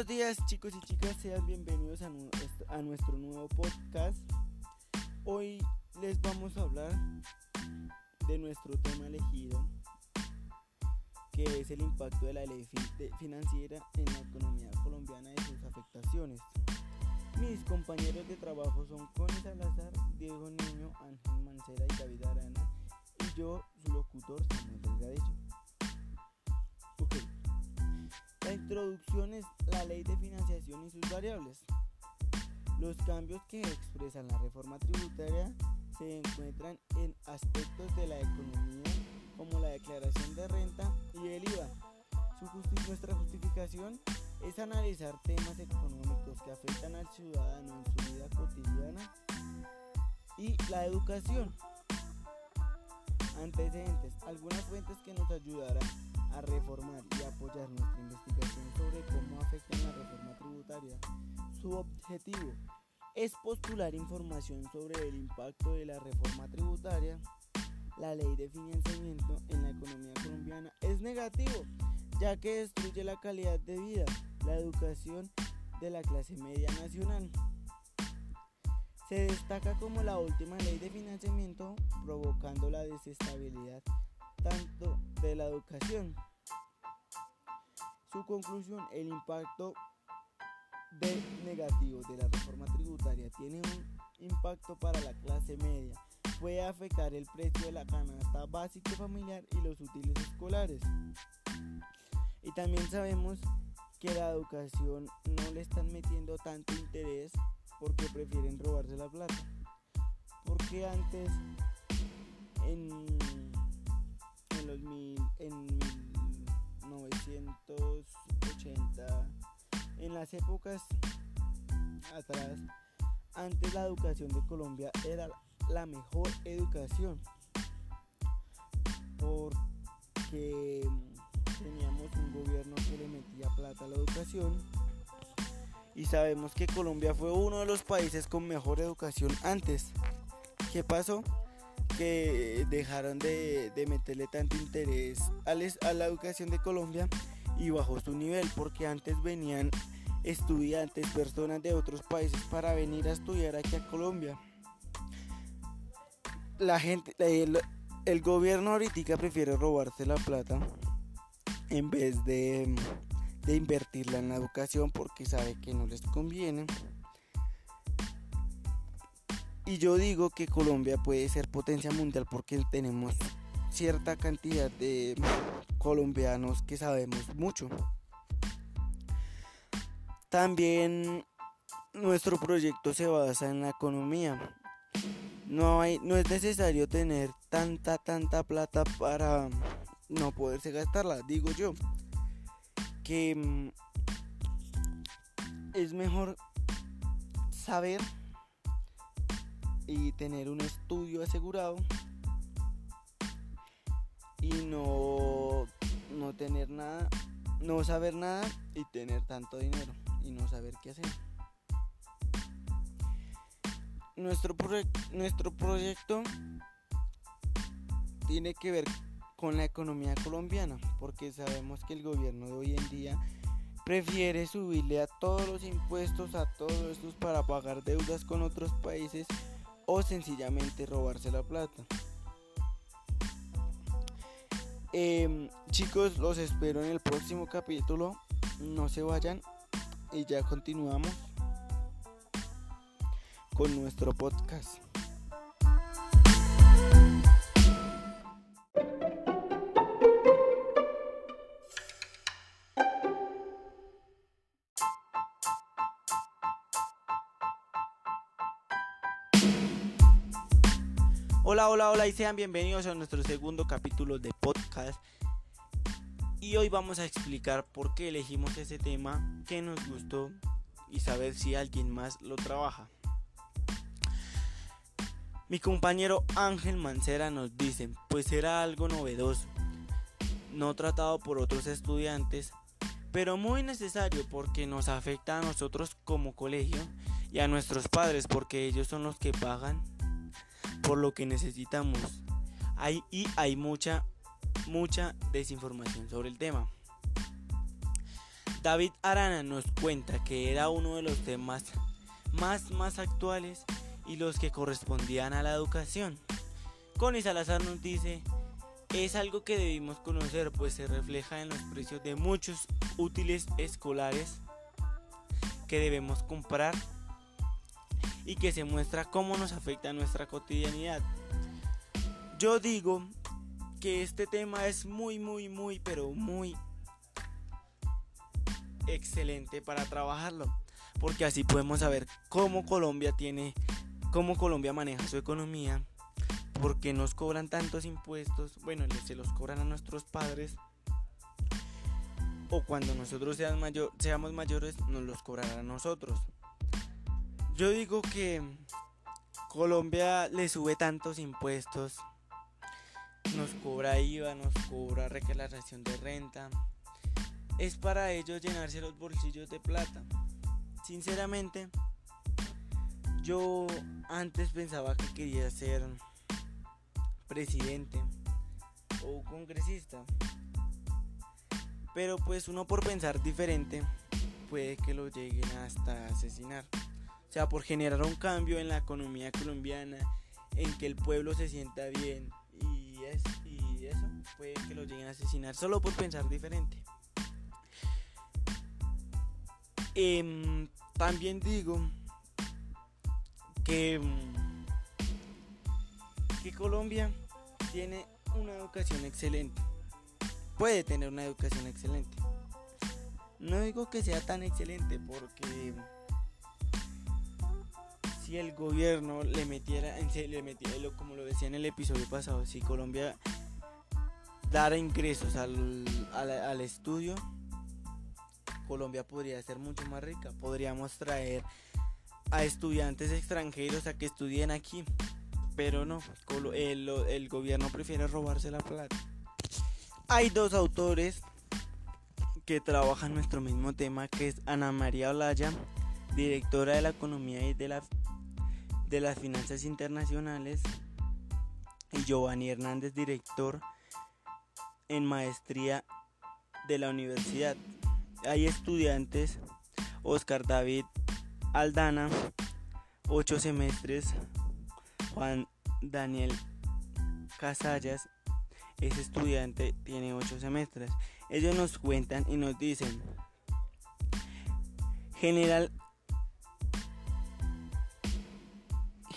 buenos días chicos y chicas, sean bienvenidos a, a, nuestro nuevo podcast. Hoy les vamos a hablar de nuestro tema elegido, que es el impacto de la ley financiera en la economía colombiana y sus afectaciones. Mis compañeros de trabajo son Connie Salazar, Diego Niño, Ángel Mancera y David Arana, y yo, su locutor, Samuel La introducción es la ley de financiación y sus variables. Los cambios que expresan la reforma tributaria se encuentran en aspectos de la economía como la declaración de renta y el IVA. nuestra justificación es analizar temas económicos que afectan al ciudadano en su vida cotidiana y la educación. Antecedentes, algunas fuentes que nos ayudarán a reformar y apoyar nuestra investigación sobre cómo afecta la reforma tributaria. Su objetivo es postular información sobre el impacto de la reforma tributaria. La ley de financiamiento en la economía colombiana es negativo, ya que destruye la calidad de vida, la educación de la clase media nacional. Se destaca como la última ley de financiamiento provocando la desestabilidad tanto de la educación. Su conclusión, el impacto de negativo de la reforma tributaria tiene un impacto para la clase media. Puede afectar el precio de la canasta básica familiar y los útiles escolares. Y también sabemos que la educación no le están metiendo tanto interés porque prefieren robarse la plata. Porque antes en en 1980, en las épocas atrás, antes la educación de Colombia era la mejor educación porque teníamos un gobierno que le metía plata a la educación y sabemos que Colombia fue uno de los países con mejor educación antes. ¿Qué pasó? Que dejaron de, meterle tanto interés a, la educación de Colombia y bajó su nivel porque antes venían estudiantes, personas de otros países para venir a estudiar aquí a Colombia. La gente, el, el gobierno ahorita prefiere robarse la plata en vez de, de invertirla en la educación porque sabe que no les conviene. Y yo digo que Colombia puede ser potencia mundial porque tenemos cierta cantidad de colombianos que sabemos mucho. También nuestro proyecto se basa en la economía. No, hay, no es necesario tener tanta, tanta plata para no poderse gastarla, digo yo. Que mm, es mejor saber y tener un estudio asegurado y no, no tener nada, no saber nada y tener tanto dinero y no saber qué hacer. Nuestro, nuestro proyecto tiene que ver con la economía colombiana, porque sabemos que el gobierno de hoy en día prefiere subirle a todos los impuestos a todos estos para pagar deudas con otros países o sencillamente robarse la plata. Em, chicos, los espero en el próximo capítulo. No se vayan y ya continuamos con nuestro podcast. Hola, hola, y sean bienvenidos a nuestro segundo capítulo de podcast. Y hoy vamos a explicar por qué elegimos ese tema, qué nos gustó y saber si alguien más lo trabaja. Mi compañero Ángel Mancera nos dice, pues era algo novedoso, no tratado por otros estudiantes, pero muy necesario porque nos afecta a nosotros como colegio y a nuestros padres porque ellos son los que pagan por lo que necesitamos. Hay, y hay mucha, mucha desinformación sobre el tema. David Arana nos cuenta que era uno de los temas más más actuales y los que correspondían a la educación. Connie Salazar nos dice, es algo que debimos conocer pues se refleja en los precios de muchos útiles escolares que debemos comprar y que se muestra cómo nos afecta nuestra cotidianidad. Yo digo que este tema es muy, muy, muy, pero muy excelente para trabajarlo, porque así podemos saber cómo Colombia tiene, cómo Colombia maneja su economía, por qué nos cobran tantos impuestos, bueno, se los cobran a nuestros padres, o cuando nosotros seamos, mayor, seamos mayores nos los cobrarán a nosotros. Yo digo que Colombia le sube tantos impuestos, nos cobra IVA, nos cobra declaración de renta, es para ellos llenarse los bolsillos de plata. Sinceramente, yo antes pensaba que quería ser presidente o congresista. Pero pues uno por pensar diferente puede que lo lleguen hasta asesinar. O sea, por generar un cambio en la economía colombiana, en que el pueblo se sienta bien y, es, y eso puede que lo lleguen a asesinar solo por pensar diferente. Em, también digo que, que Colombia tiene una educación excelente. Puede tener una educación excelente. No digo que sea tan excelente porque si el gobierno le metiera, le metiera como lo decía en el episodio pasado, si Colombia dara ingresos al, al estudio, Colombia podría ser mucho más rica. Podríamos traer a estudiantes extranjeros a que estudien aquí. Pero no, el, el gobierno prefiere robarse la plata. Hay dos autores que trabajan nuestro mismo tema, que es Ana María Olaya, directora de la economía y de, la, de las finanzas internacionales, y Giovanni Hernández, director en maestría de la universidad hay estudiantes, Oscar David Aldana, 8 semestres, Juan Daniel Casallas es estudiante, tiene 8 semestres. Ellos nos cuentan y nos dicen, general,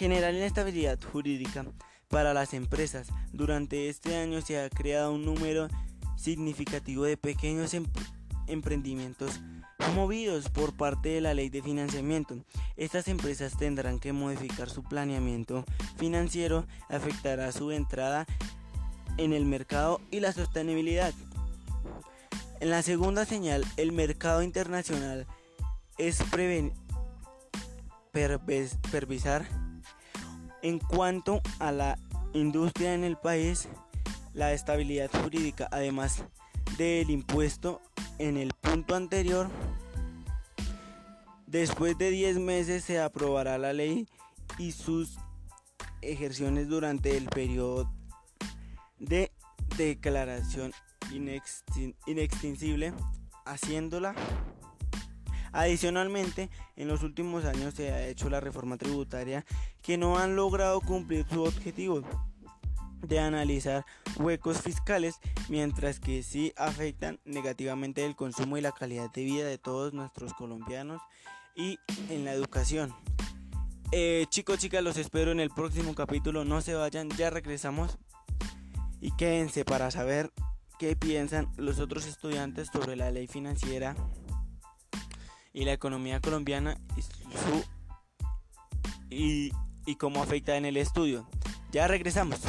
general inestabilidad jurídica para las empresas. Durante este año se ha creado un número significativo de pequeños empresarios emprendimientos movidos por parte de la ley de financiamiento. Estas empresas tendrán que modificar su planeamiento financiero, afectará su entrada en el mercado y la sostenibilidad. En la segunda señal, el mercado internacional es pervisar en cuanto a la industria en el país, la estabilidad jurídica, además del impuesto en el punto anterior, después de 10 meses se aprobará la ley y sus ejerciones durante el periodo de declaración inextinguible, haciéndola. Adicionalmente, en los últimos años se ha hecho la reforma tributaria que no han logrado cumplir su objetivo de analizar huecos fiscales, mientras que sí afectan negativamente el consumo y la calidad de vida de todos nuestros colombianos y en la educación. Eh, chicos, chicas, los espero en el próximo capítulo. No se vayan, ya regresamos. Y quédense para saber qué piensan los otros estudiantes sobre la ley financiera y la economía colombiana y, y, cómo afecta en el estudio. Ya regresamos.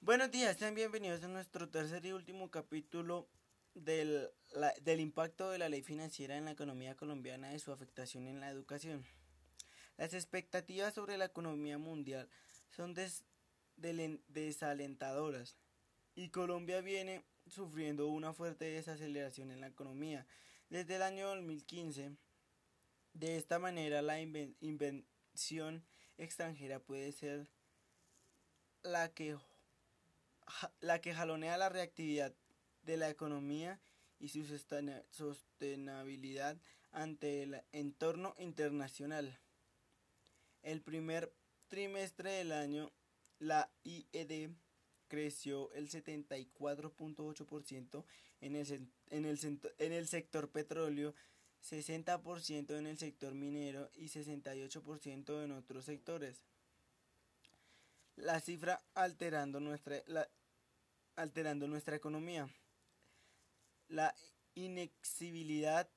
Buenos días, sean bienvenidos a nuestro tercer y último capítulo del, del, impacto de la ley financiera en la economía colombiana y su afectación en la educación. Las expectativas sobre la economía mundial son desalentadoras y Colombia viene sufriendo una fuerte desaceleración en la economía. Desde el año 2015 De esta manera la inversión extranjera puede ser la que, la que jalonea la reactividad de la economía y su sostenibilidad ante el entorno internacional. El primer trimestre del año, la IED creció el 74.8% en el, en, el, en el sector petróleo, 60% en el sector minero y 68% en otros sectores. La cifra alterando nuestra, alterando nuestra economía. La inexibilidad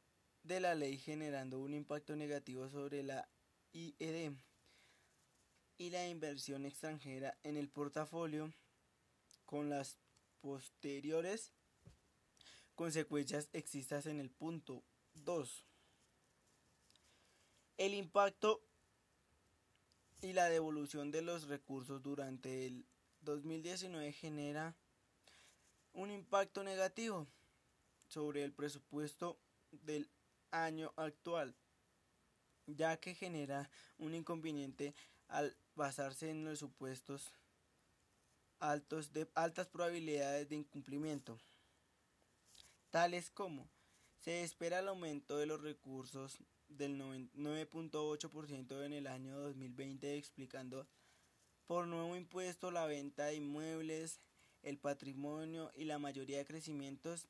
de la ley generando un impacto negativo sobre la IED y la inversión extranjera en el portafolio con las posteriores consecuencias existas en el punto 2. El impacto y la devolución de los recursos durante el 2019 genera un impacto negativo sobre el presupuesto del año actual, ya que genera un inconveniente al basarse en los supuestos altos de altas probabilidades de incumplimiento, tales como se espera el aumento de los recursos del 9.8% en el año 2020, explicando por nuevo impuesto la venta de inmuebles, el patrimonio y la mayoría de crecimientos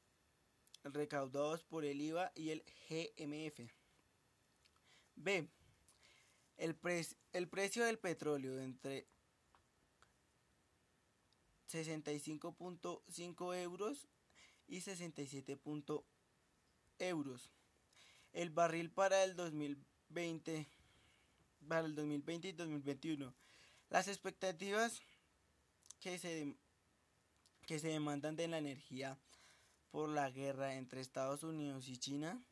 recaudados por el IVA y el GMF. B. El, el precio del petróleo entre 65.5 euros y 67. euros. El barril para el 2020 para el 2020 y 2021. Las expectativas que se que se demandan de la energía por la guerra entre Estados Unidos y China,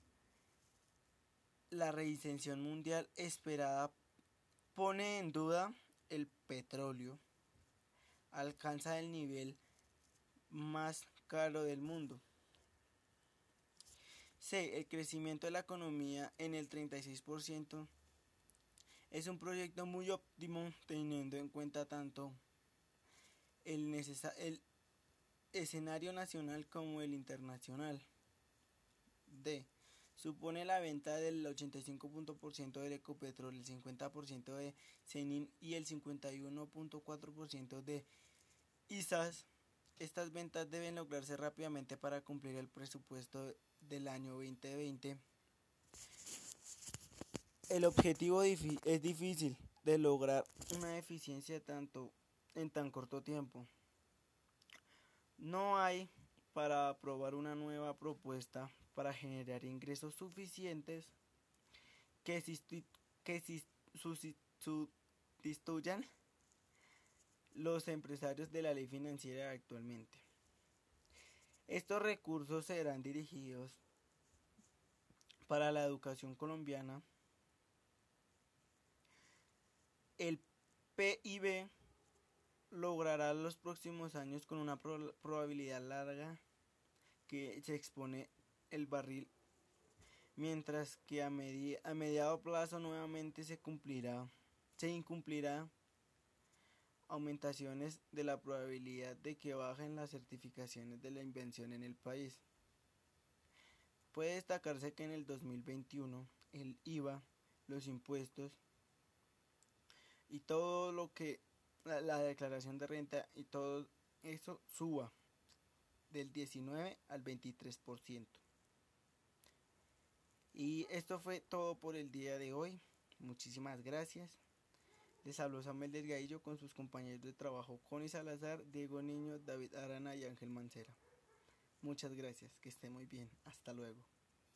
la redisensión mundial esperada pone en duda el petróleo alcanza el nivel más caro del mundo. C. El crecimiento de la economía en el 36% es un proyecto muy óptimo teniendo en cuenta tanto el, el escenario nacional como el internacional. D. Supone la venta del 85% del Ecopetrol, el 50% de Cenin y el 51.4% de ISAS. Estas ventas deben lograrse rápidamente para cumplir el presupuesto del año 2020. El objetivo es difícil de lograr una eficiencia tanto en tan corto tiempo. No hay para aprobar una nueva propuesta para generar ingresos suficientes que, que sustituyan los empresarios de la ley financiera actualmente. Estos recursos serán dirigidos para la educación colombiana. El PIB logrará los próximos años con una probabilidad larga que se expone el barril, mientras que a, a mediado plazo nuevamente se cumplirá, se incumplirá aumentaciones de la probabilidad de que bajen las certificaciones de la invención en el país. Puede destacarse que en el 2021 el IVA, los impuestos y todo lo que la, declaración de renta y todo eso suba del 19 al 23%. Y esto fue todo por el día de hoy. Muchísimas gracias. Les habló Samuel Delgadillo con sus compañeros de trabajo Connie Salazar, Diego Niño, David Arana y Ángel Mancera. Muchas gracias, que esté muy bien. Hasta luego.